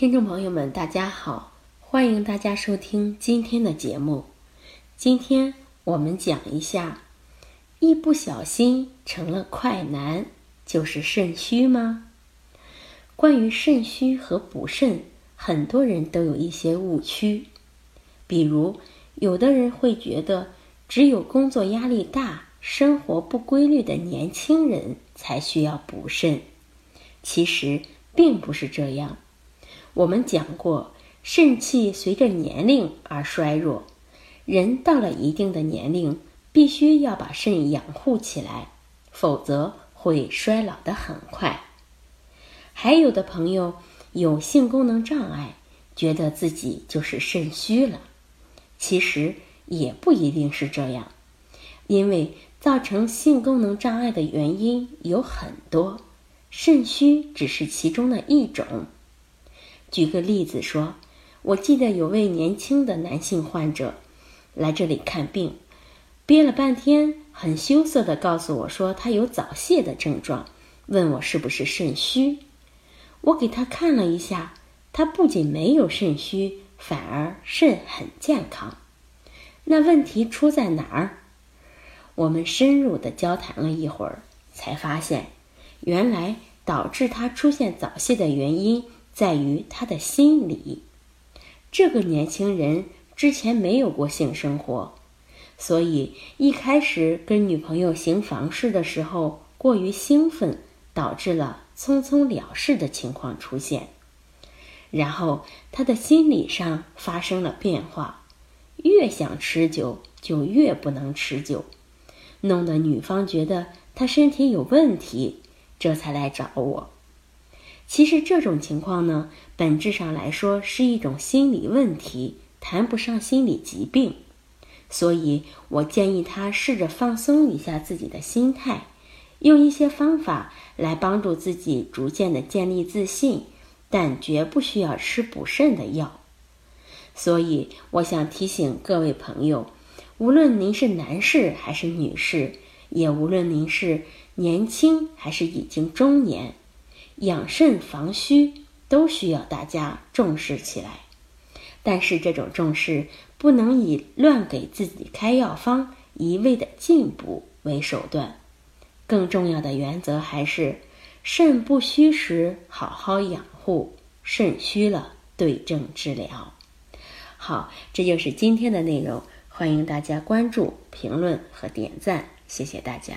听众朋友们，大家好，欢迎大家收听今天的节目。今天我们讲一下，一不小心成了快男，就是肾虚吗？关于肾虚和补肾，很多人都有一些误区。比如，有的人会觉得，只有工作压力大、生活不规律的年轻人才需要补肾。其实并不是这样。我们讲过，肾气随着年龄而衰弱，人到了一定的年龄，必须要把肾养护起来，否则会衰老的很快。还有的朋友有性功能障碍，觉得自己就是肾虚了，其实也不一定是这样，因为造成性功能障碍的原因有很多，肾虚只是其中的一种。举个例子说，我记得有位年轻的男性患者来这里看病，憋了半天，很羞涩地告诉我说他有早泄的症状，问我是不是肾虚。我给他看了一下，他不仅没有肾虚，反而肾很健康。那问题出在哪儿？我们深入的交谈了一会儿，才发现，原来导致他出现早泄的原因。在于他的心理，这个年轻人之前没有过性生活，所以一开始跟女朋友行房事的时候过于兴奋，导致了匆匆了事的情况出现。然后他的心理上发生了变化，越想持久就越不能持久，弄得女方觉得他身体有问题，这才来找我。其实这种情况呢，本质上来说是一种心理问题，谈不上心理疾病。所以我建议他试着放松一下自己的心态，用一些方法来帮助自己逐渐的建立自信，但绝不需要吃补肾的药。所以我想提醒各位朋友，无论您是男士还是女士，也无论您是年轻还是已经中年。养肾防虚都需要大家重视起来，但是这种重视不能以乱给自己开药方、一味的进补为手段。更重要的原则还是肾不虚时好好养护，肾虚了对症治疗。好，这就是今天的内容，欢迎大家关注、评论和点赞，谢谢大家。